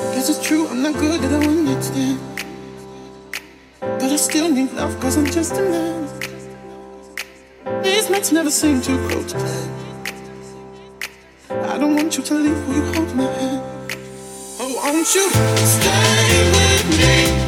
Yes, it's true, I'm not good at a one night stand. But I still need love, cause I'm just a man. These nights never seem to go to plan. I don't want you to leave, will you hold my hand? Oh, won't you stay with me?